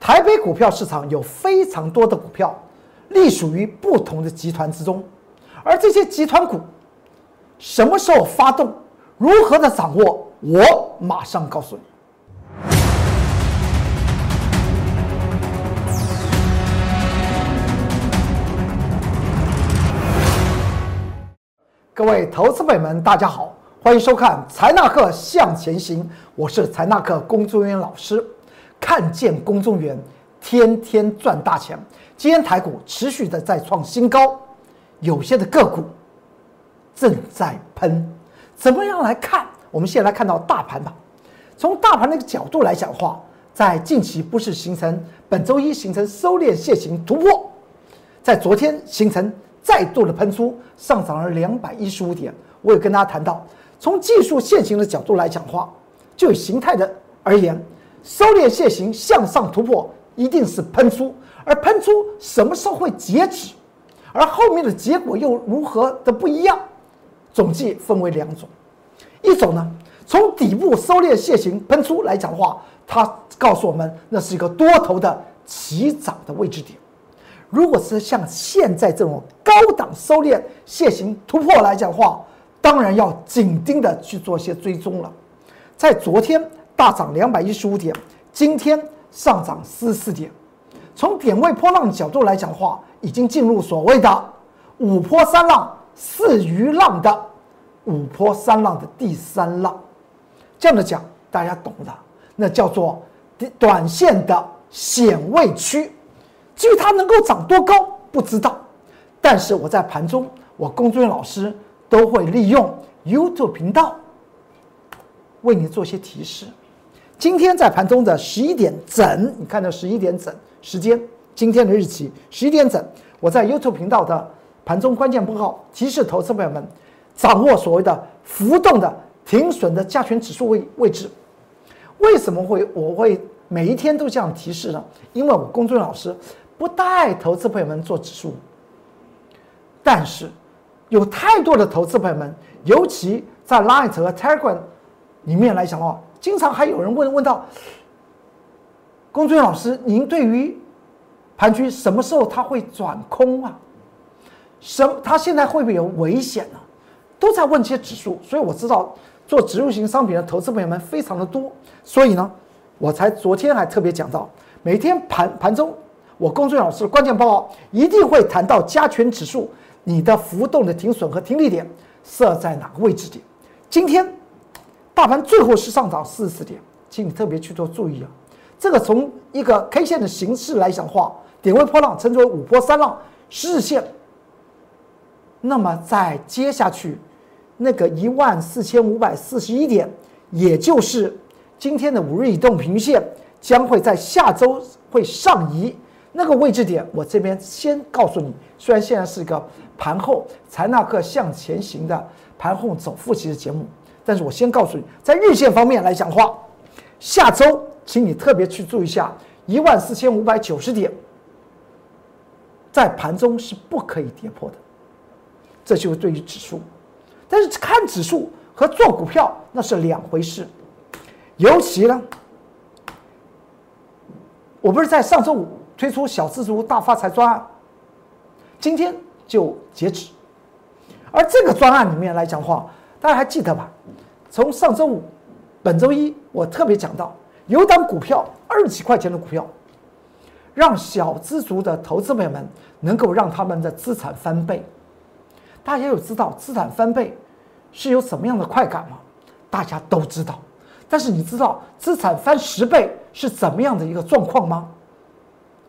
台北股票市场有非常多的股票，隶属于不同的集团之中，而这些集团股什么时候发动，如何的掌握，我马上告诉你。各位投资朋友们，大家好，欢迎收看财纳克向前行，我是财纳克工作人员老师。看见公众员天天赚大钱，今天台股持续的在创新高，有些的个股正在喷，怎么样来看？我们先来看到大盘吧。从大盘那个角度来讲话，在近期不是形成本周一形成收敛楔形突破，在昨天形成再度的喷出，上涨了两百一十五点。我也跟大家谈到，从技术线型的角度来讲话，就形态的而言。收敛线形向上突破，一定是喷出，而喷出什么时候会截止，而后面的结果又如何的不一样？总计分为两种，一种呢，从底部收敛线形喷出来讲的话，它告诉我们那是一个多头的起涨的位置点。如果是像现在这种高档收敛线形突破来讲的话，当然要紧盯的去做一些追踪了。在昨天。大涨两百一十五点，今天上涨四十四点。从点位波浪角度来讲的话，已经进入所谓的五波三浪四余浪的五波三浪的第三浪。这样的讲，大家懂的，那叫做短线的险位区。至于它能够涨多高，不知道。但是我在盘中，我工作人员老师都会利用 YouTube 频道为你做些提示。今天在盘中的十一点整，你看到十一点整时间，今天的日期十一点整，我在 YouTube 频道的盘中关键报告提示投资朋友们掌握所谓的浮动的停损的加权指数位位置。为什么会我会每一天都这样提示呢？因为我公众老师不带投资朋友们做指数，但是有太多的投资朋友们，尤其在 Light 和 Telegram 里面来讲的话。经常还有人问问到，龚俊老师，您对于盘局什么时候它会转空啊？什它现在会不会有危险呢？都在问这些指数，所以我知道做指数型商品的投资朋友们非常的多，所以呢，我才昨天还特别讲到，每天盘盘中我龚俊老师的关键报告一定会谈到加权指数你的浮动的停损和停利点设在哪个位置点。今天。大盘最后是上涨四十点，请你特别去做注意啊！这个从一个 K 线的形式来讲话，点位波浪称之为五波三浪十日线。那么在接下去那个一万四千五百四十一点，也就是今天的五日移动平均线，将会在下周会上移那个位置点。我这边先告诉你，虽然现在是一个盘后财纳克向前行的盘后走复习的节目。但是我先告诉你，在日线方面来讲的话，下周请你特别去注意一下一万四千五百九十点，在盘中是不可以跌破的，这就是对于指数。但是看指数和做股票那是两回事，尤其呢，我不是在上周五推出小资族大发财专案，今天就截止，而这个专案里面来讲的话。大家还记得吧？从上周五、本周一，我特别讲到有档股票二十几块钱的股票，让小资族的投资朋友们能够让他们的资产翻倍。大家有知道资产翻倍是有什么样的快感吗？大家都知道。但是你知道资产翻十倍是怎么样的一个状况吗？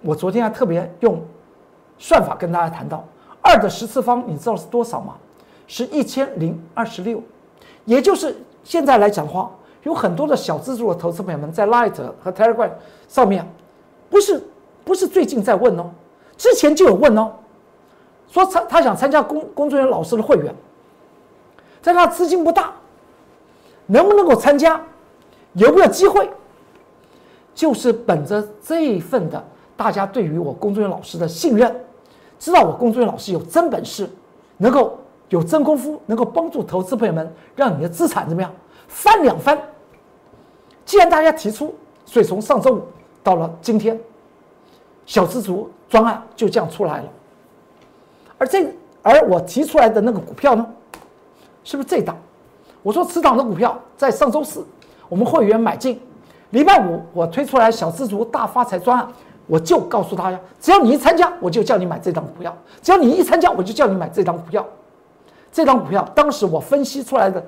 我昨天还特别用算法跟大家谈到二的十次方，你知道是多少吗？是一千零二十六，也就是现在来讲的话，有很多的小资助的投资朋友们在 Light 和 Telegram 上面，不是不是最近在问哦，之前就有问哦，说他他想参加工工作人员老师的会员，但他资金不大，能不能够参加，有没有机会？就是本着这一份的大家对于我工作人员老师的信任，知道我工作人员老师有真本事，能够。有真功夫，能够帮助投资朋友们，让你的资产怎么样翻两番？既然大家提出，所以从上周五到了今天，小资族专案就这样出来了。而这而我提出来的那个股票呢，是不是这档？我说此档的股票在上周四我们会员买进，礼拜五我推出来小资族大发财专案，我就告诉大家，只要你一参加，我就叫你买这档股票；只要你一参加，我就叫你买这档股票。这张股票当时我分析出来的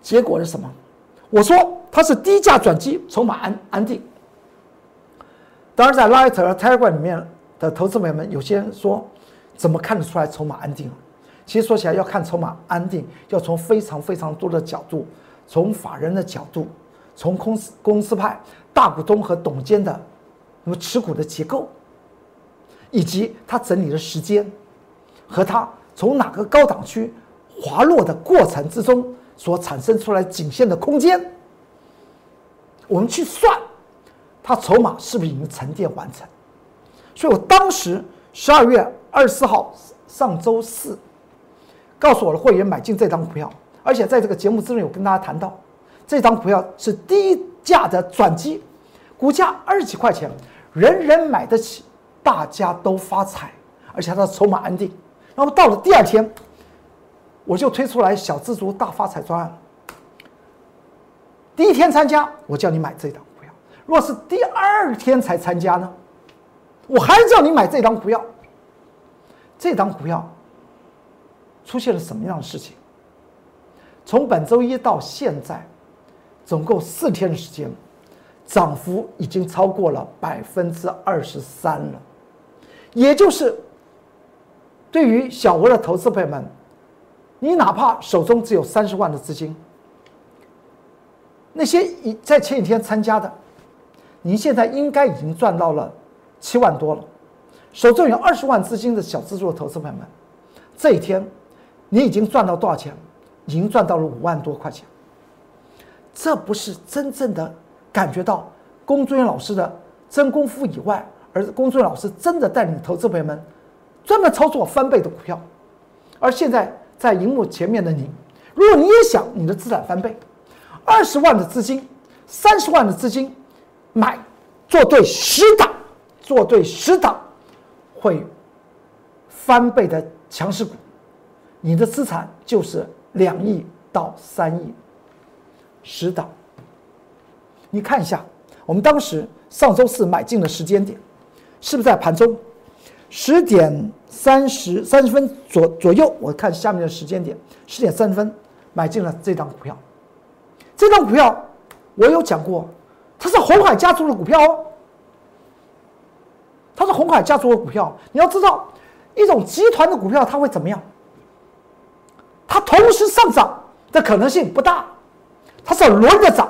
结果是什么？我说它是低价转机，筹码安安定。当然，在 Light 和 Telegram 里面的投资朋友们，有些人说怎么看得出来筹码安定？其实说起来，要看筹码安定，要从非常非常多的角度，从法人的角度，从公司公司派大股东和董监的那么持股的结构，以及它整理的时间和它。从哪个高档区滑落的过程之中所产生出来颈线的空间，我们去算，它筹码是不是已经沉淀完成？所以我当时十二月二十四号上周四，告诉我的会员买进这张股票，而且在这个节目之中有跟大家谈到，这张股票是低价的转机，股价二十几块钱，人人买得起，大家都发财，而且它的筹码安定。那么到了第二天，我就推出来小资族大发财专案。第一天参加，我叫你买这档股票；若是第二天才参加呢，我还叫你买这档股票。这档股票出现了什么样的事情？从本周一到现在，总共四天的时间，涨幅已经超过了百分之二十三了，也就是。对于小额的投资朋友们，你哪怕手中只有三十万的资金，那些已在前几天参加的，您现在应该已经赚到了七万多了。手中有二十万资金的小资助投资朋友们，这一天你已经赚到多少钱？已经赚到了五万多块钱。这不是真正的感觉到龚尊老师的真功夫以外，而是龚尊老师真的带领投资朋友们。专门操作翻倍的股票，而现在在荧幕前面的你，如果你也想你的资产翻倍，二十万的资金，三十万的资金，买做对十档，做对十档，会翻倍的强势股，你的资产就是两亿到三亿，十档。你看一下，我们当时上周四买进的时间点，是不是在盘中？十点三十三十分左左右，我看下面的时间点，十点三十分买进了这张股票。这张股票我有讲过，它是红海家族的股票哦。它是红海家族的股票，你要知道，一种集团的股票它会怎么样？它同时上涨的可能性不大，它是轮着涨，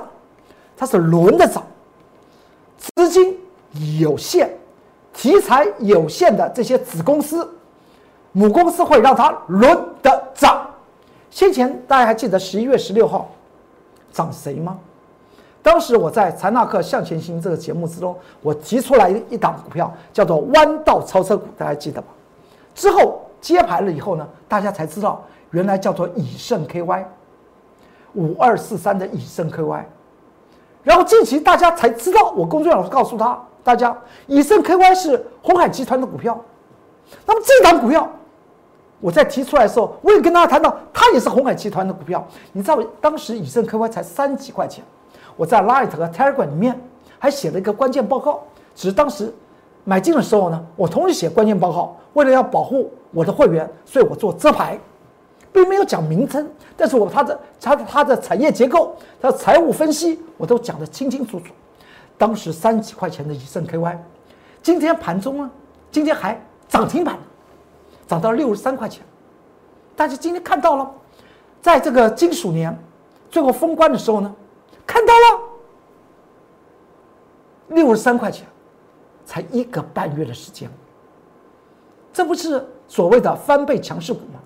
它是轮着涨，资金有限。题材有限的这些子公司、母公司会让它轮的涨。先前大家还记得十一月十六号涨谁吗？当时我在财纳克向前行这个节目之中，我提出来一档股票叫做弯道超车股，大家记得吧？之后揭牌了以后呢，大家才知道原来叫做以盛 KY 五二四三的以盛 KY。然后近期大家才知道，我工作老师告诉他。大家，以盛 KY 是红海集团的股票，那么这档股票，我在提出来的时候，我也跟大家谈到，它也是红海集团的股票。你知道，当时以盛 KY 才三几块钱，我在 Light 和 Telegram 里面还写了一个关键报告。只是当时买进的时候呢，我同时写关键报告，为了要保护我的会员，所以我做遮牌，并没有讲名称。但是我它的它它的产业结构、它的财务分析，我都讲得清清楚楚。当时三几块钱的以盛 KY，今天盘中呢，今天还涨停板，涨到六十三块钱。大家今天看到了，在这个金属年最后封关的时候呢，看到了六十三块钱，才一个半月的时间，这不是所谓的翻倍强势股吗？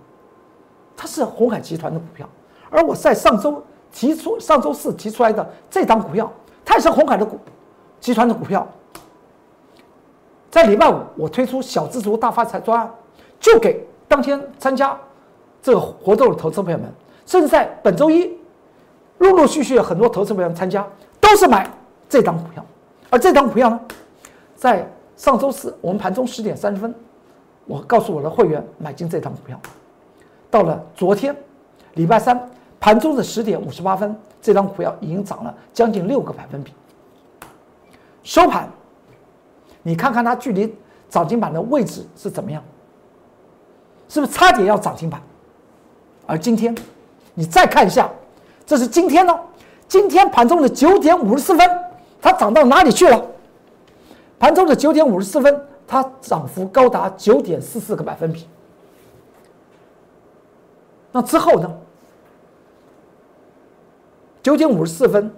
它是红海集团的股票，而我在上周提出上周四提出来的这档股票，它也是红海的股。集团的股票，在礼拜五我推出小资族大发财专案，就给当天参加这个活动的投资朋友们，甚至在本周一，陆陆续续很多投资朋友参加，都是买这张股票，而这张股票呢，在上周四我们盘中十点三十分，我告诉我的会员买进这张股票。到了昨天，礼拜三盘中的十点五十八分，这张股票已经涨了将近六个百分比。收盘，你看看它距离涨停板的位置是怎么样？是不是差点要涨停板？而今天，你再看一下，这是今天呢？今天盘中的九点五十四分，它涨到哪里去了？盘中的九点五十四分，它涨幅高达九点四四个百分比。那之后呢？九点五十四分，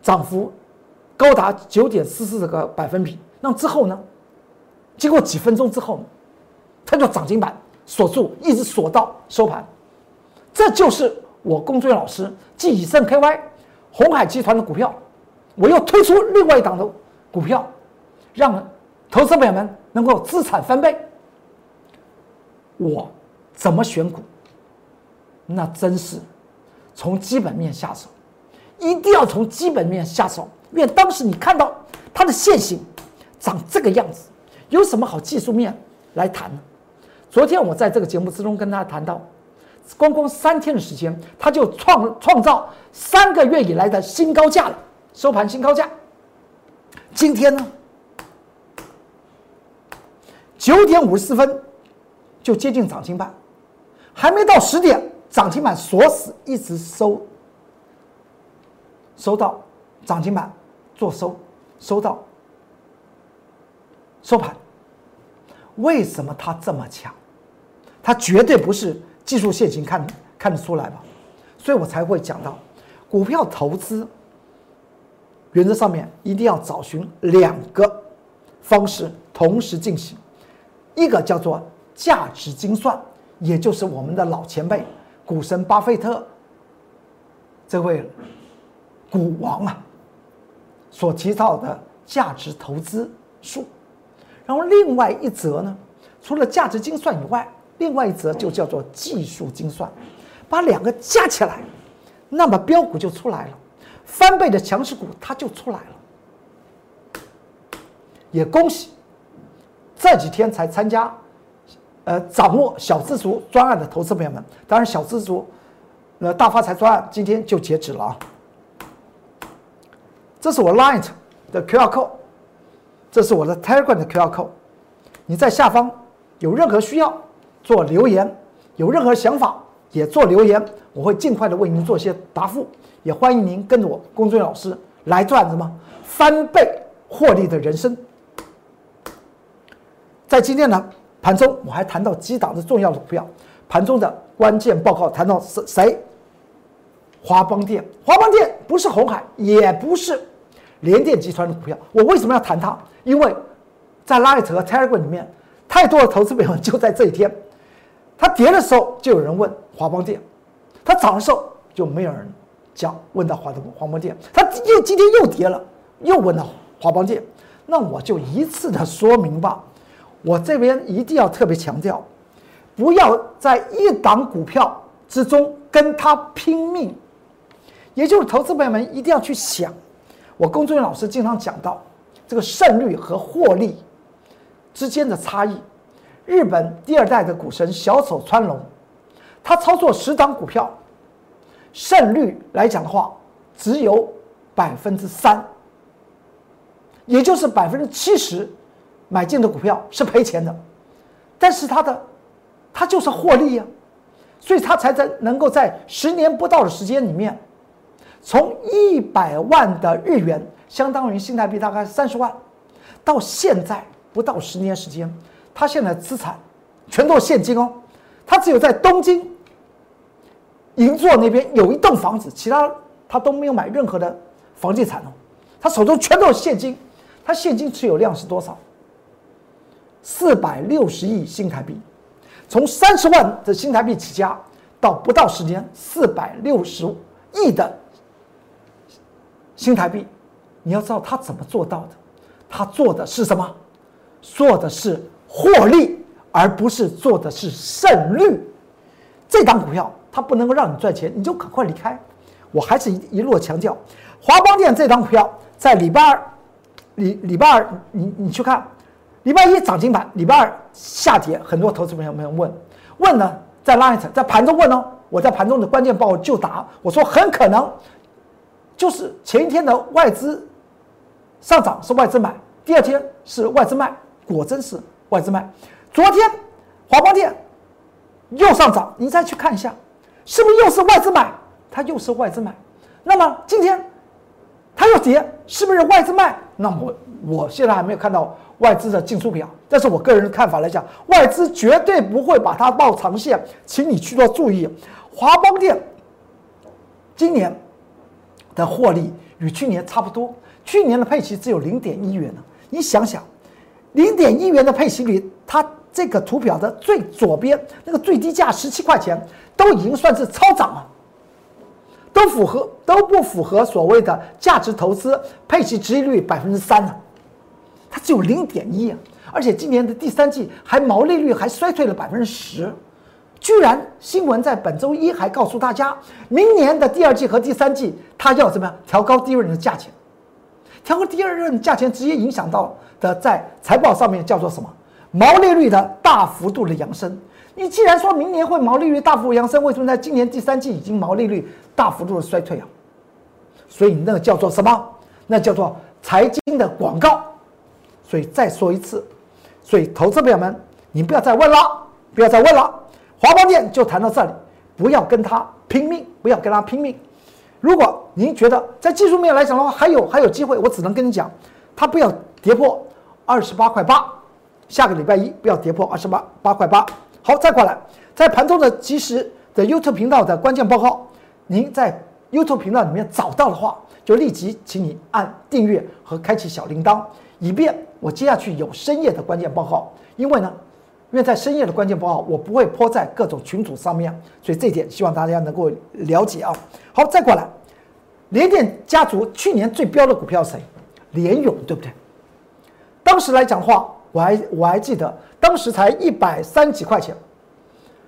涨幅高达九点四四个百分比。那之后呢？经过几分钟之后，它就涨停板锁住，一直锁到收盘。这就是我龚俊老师继以盛 KY、红海集团的股票，我又推出另外一档的股票，让投资朋友们能够资产翻倍。我怎么选股？那真是从基本面下手，一定要从基本面下手。因为当时你看到它的线形长这个样子，有什么好技术面来谈呢？昨天我在这个节目之中跟大家谈到，光光三天的时间，它就创创造三个月以来的新高价了，收盘新高价。今天呢，九点五十四分就接近涨停板，还没到十点。涨停板锁死，一直收，收到涨停板做收，收到收盘。为什么它这么强？它绝对不是技术线型看看得出来吧？所以我才会讲到，股票投资原则上面一定要找寻两个方式同时进行，一个叫做价值精算，也就是我们的老前辈。股神巴菲特，这位股王啊，所提到的价值投资术，然后另外一则呢，除了价值精算以外，另外一则就叫做技术精算，把两个加起来，那么标股就出来了，翻倍的强势股它就出来了。也恭喜这几天才参加。呃，掌握小资族专案的投资朋友们，当然小资族，呃，大发财专案今天就截止了啊。这是我 Line 的 QR code，这是我的 Telegram 的 QR code。你在下方有任何需要做留言，有任何想法也做留言，我会尽快的为您做些答复。也欢迎您跟着我龚俊老师来赚什么翻倍获利的人生。在今天呢。盘中我还谈到几档的重要的股票，盘中的关键报告谈到是谁？华邦电，华邦电不是红海，也不是联电集团的股票。我为什么要谈它？因为在 Light 和泰尔格里面，太多的投资朋友就在这一天，它跌的时候就有人问华邦电，它涨的时候就没有人讲问到华的华邦电，它又今天又跌了，又问到华邦电，那我就一次的说明吧。我这边一定要特别强调，不要在一档股票之中跟它拼命，也就是投资朋友们一定要去想，我工作人员老师经常讲到这个胜率和获利之间的差异。日本第二代的股神小丑川龙，他操作十档股票，胜率来讲的话只有百分之三，也就是百分之七十。买进的股票是赔钱的，但是他的，他就是获利呀，所以他才在能够在十年不到的时间里面，从一百万的日元，相当于新台币大概三十万，到现在不到十年时间，他现在资产全都是现金哦，他只有在东京银座那边有一栋房子，其他他都没有买任何的房地产哦，他手中全都是现金，他现金持有量是多少？四百六十亿新台币，从三十万的新台币起家，到不到十年四百六十亿的新台币，你要知道他怎么做到的？他做的是什么？做的是获利，而不是做的是胜率。这档股票它不能够让你赚钱，你就赶快离开。我还是一一路强调，华邦电这档股票在礼拜二，礼礼拜二你你去看。礼拜一涨停板，礼拜二下跌，很多投资朋友们问问呢，在拉一层在盘中问哦，我在盘中的关键报就答，我说很可能就是前一天的外资上涨是外资买，第二天是外资卖，果真是外资卖。昨天华邦电又上涨，你再去看一下，是不是又是外资买？它又是外资买。那么今天它又跌，是不是外资卖？那么我现在还没有看到。外资的进出表，但是我个人的看法来讲，外资绝对不会把它报长线，请你去做注意。华邦电今年的获利与去年差不多，去年的配息只有零点一元呢。你想想，零点一元的配息率，它这个图表的最左边那个最低价十七块钱，都已经算是超涨了，都符合都不符合所谓的价值投资配息值利率百分之三呢。它只有零点一，而且今年的第三季还毛利率还衰退了百分之十，居然新闻在本周一还告诉大家，明年的第二季和第三季它要怎么样调高第二润的价钱，调高第二润价钱直接影响到的在财报上面叫做什么？毛利率的大幅度的扬升。你既然说明年会毛利率大幅度扬升，为什么在今年第三季已经毛利率大幅度的衰退啊？所以那个叫做什么？那叫做财经的广告。所以再说一次，所以投资朋友们，你不要再问了，不要再问了。华邦电就谈到这里，不要跟他拼命，不要跟他拼命。如果您觉得在技术面来讲的话，还有还有机会，我只能跟你讲，它不要跌破二十八块八，下个礼拜一不要跌破二十八八块八。好，再过来，在盘中的及时的 YouTube 频道的关键报告，您在 YouTube 频道里面找到的话，就立即请你按订阅和开启小铃铛。以便我接下去有深夜的关键报告，因为呢，因为在深夜的关键报告，我不会泼在各种群组上面，所以这一点希望大家能够了解啊。好，再过来，联电家族去年最标的股票谁？联勇，对不对？当时来讲的话，我还我还记得，当时才一百三几块钱，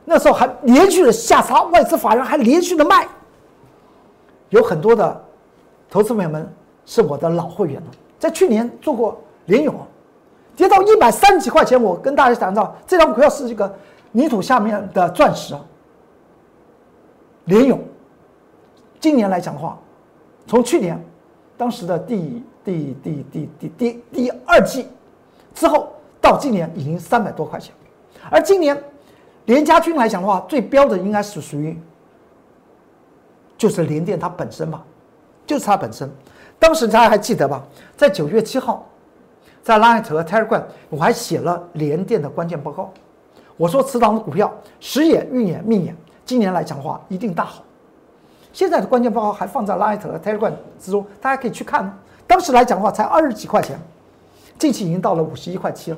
那时候还连续的下杀，外资法人还连续的卖，有很多的投资朋友们是我的老会员了。在去年做过联勇，跌到一百三十几块钱，我跟大家讲到，这张股票是一个泥土下面的钻石啊。联勇，今年来讲的话，从去年当时的第第第第第第第二季之后，到今年已经三百多块钱，而今年联家军来讲的话，最标的应该是属于就是联电它本身吧，就是它本身。当时大家还记得吧？在九月七号，在 Line 和 Telegram，我还写了联电的关键报告。我说，此档的股票时也、运也、命也，今年来讲的话，一定大好。现在的关键报告还放在 Line 和 Telegram 之中，大家可以去看。当时来讲的话，才二十几块钱，近期已经到了五十一块七了。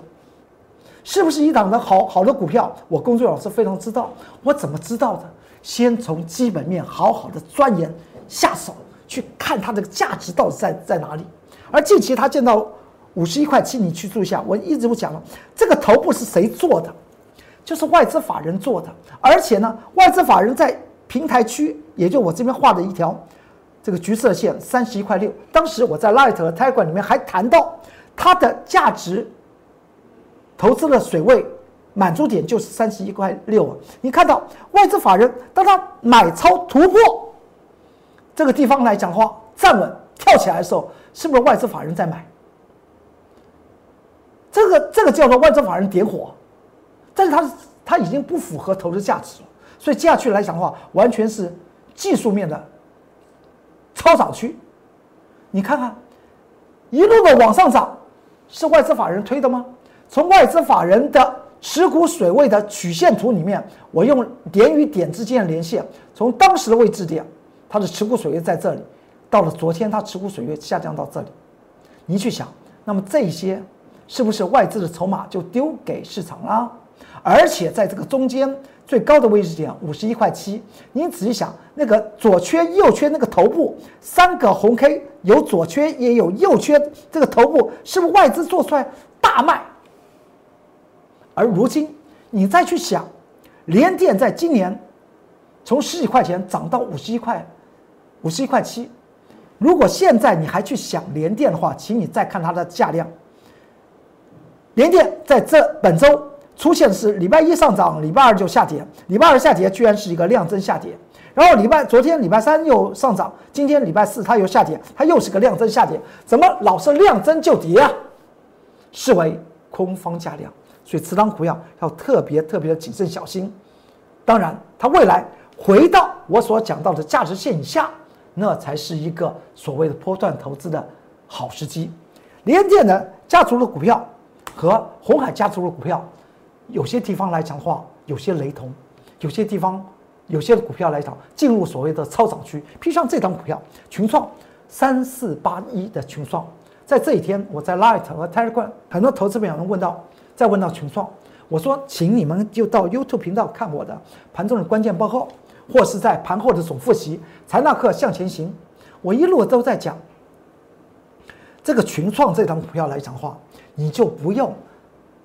是不是一档的好好的股票？我工作老师非常知道。我怎么知道的？先从基本面好好的钻研下手。去看它的价值到底在在哪里，而近期它见到五十一块七，你去注意一下。我一直都讲了，这个头部是谁做的？就是外资法人做的，而且呢，外资法人在平台区，也就我这边画的一条这个橘色线，三十一块六。当时我在 Light 和 Tiger 里面还谈到它的价值投资的水位满足点就是三十一块六。你看到外资法人当他买超突破。这个地方来讲的话，站稳跳起来的时候，是不是外资法人在买？这个这个叫做外资法人点火，但是它它已经不符合投资价值了，所以接下去来讲的话，完全是技术面的超涨区。你看看，一路的往上涨，是外资法人推的吗？从外资法人的持股水位的曲线图里面，我用点与点之间的连线，从当时的位置点。它的持股水位在这里，到了昨天，它持股水位下降到这里。你去想，那么这些是不是外资的筹码就丢给市场了？而且在这个中间最高的位置点五十一块七，你仔细想，那个左缺右缺那个头部三个红 K 有左缺也有右缺，这个头部是不是外资做出来大卖？而如今你再去想，联电在今年从十几块钱涨到五十一块。五十一块七，如果现在你还去想联电的话，请你再看它的价量，联电在这本周出现是礼拜一上涨，礼拜二就下跌，礼拜二下跌居然是一个量增下跌，然后礼拜昨天礼拜三又上涨，今天礼拜四它又下跌，它又是个量增下跌，怎么老是量增就跌啊？视为空方加量，所以持仓股票要特别特别的谨慎小心。当然，它未来回到我所讲到的价值线以下，那才是一个所谓的波段投资的好时机。联电的家族的股票。和红海家族的股票，有些地方来讲的话，有些雷同；有些地方，有些股票来讲进入所谓的超涨区。披上这张股票群创三四八一的群创，在这一天我在 Light 和 Telegram 很多投资朋友问到，再问到群创，我说请你们就到 YouTube 频道看我的盘中的关键报告，或是在盘后的总复习。财纳课向前行，我一路都在讲这个群创这张股票来讲的话。你就不用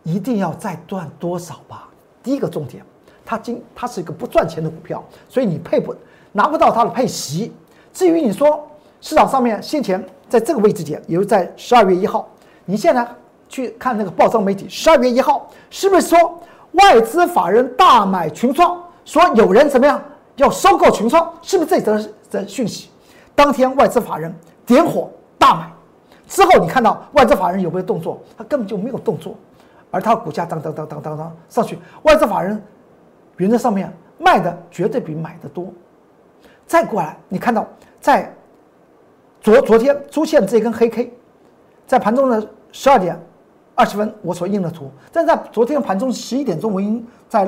一定要再赚多少吧。第一个重点，它今它是一个不赚钱的股票，所以你配不拿不到它的配息。至于你说市场上面先前在这个位置点，也就在十二月一号，你现在去看那个报章媒体，十二月一号是不是说外资法人大买群创，说有人怎么样要收购群创，是不是这则的讯息？当天外资法人点火大买。之后你看到外资法人有没有动作？他根本就没有动作，而他股价当当当当当当上去，外资法人原则上面卖的绝对比买的多。再过来，你看到在昨昨天出现这根黑 K，在盘中的十二点二十分我所印的图，但在昨天盘中十一点钟我已经在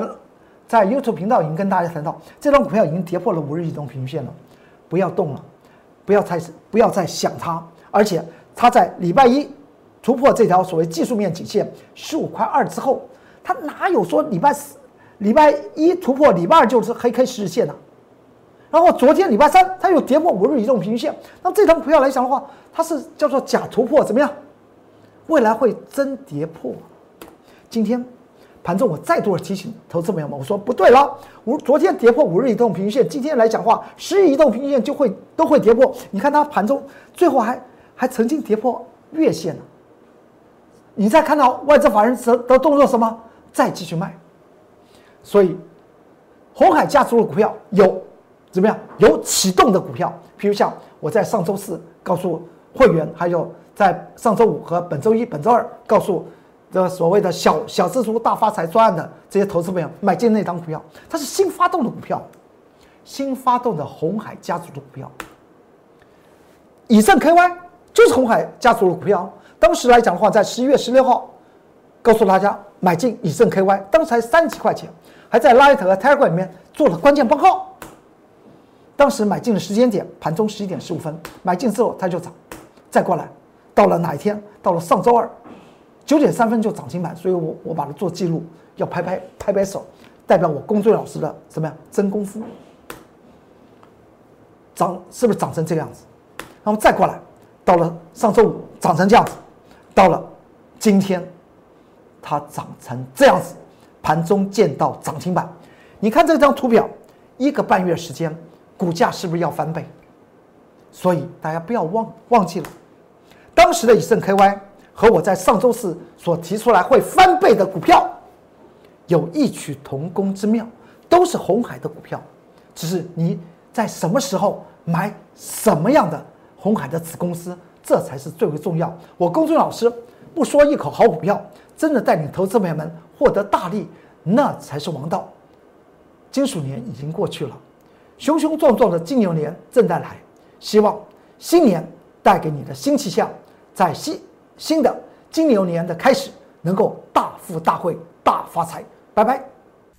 在 YouTube 频道已经跟大家谈到，这张股票已经跌破了五日移动平均线了，不要动了，不要再不要再想它，而且。它在礼拜一突破这条所谓技术面颈线十五块二之后，它哪有说礼拜四、礼拜一突破，礼拜二就是黑 K 十日线呢？然后昨天礼拜三它又跌破五日移动平均线，那这张股票来讲的话，它是叫做假突破，怎么样？未来会真跌破。今天盘中我再度提醒投资朋友们，我说不对了，五昨天跌破五日移动平均线，今天来讲话十日移动平均线就会都会跌破。你看它盘中最后还。还曾经跌破月线呢，你再看到外资法人的的动作什么？再继续卖，所以红海家族的股票有怎么样？有启动的股票，比如像我在上周四告诉会员，还有在上周五和本周一、本周二告诉这所谓的小小资族大发财专案的这些投资朋友买进那张股票，它是新发动的股票，新发动的红海家族的股票，以上 KY。就是红海家族的股票，当时来讲的话，在十一月十六号，告诉大家买进以正 KY，当时才三几块钱，还在 Light 和 Tiger 里面做了关键报告。当时买进的时间点，盘中十一点十五分买进之后，它就涨，再过来，到了哪一天？到了上周二，九点三分就涨停板，所以我我把它做记录，要拍拍拍拍手，代表我工作老师的怎么样真功夫？涨是不是涨成这个样子？然后再过来。到了上周五涨成这样子，到了今天它涨成这样子，盘中见到涨停板。你看这张图表，一个半月时间，股价是不是要翻倍？所以大家不要忘忘记了，当时的以盛 KY 和我在上周四所提出来会翻倍的股票，有异曲同工之妙，都是红海的股票，只是你在什么时候买什么样的。红海的子公司，这才是最为重要。我公孙老师不说一口好股票，真的带领投资朋友们获得大利，那才是王道。金属年已经过去了，雄雄壮壮的金牛年正在来。希望新年带给你的新气象，在新新的金牛年的开始，能够大富大贵、大发财。拜拜！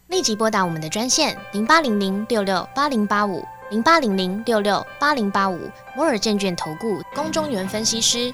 立即拨打我们的专线零八零零六六八零八五。零八零零六六八零八五摩尔证券投顾公中原分析师，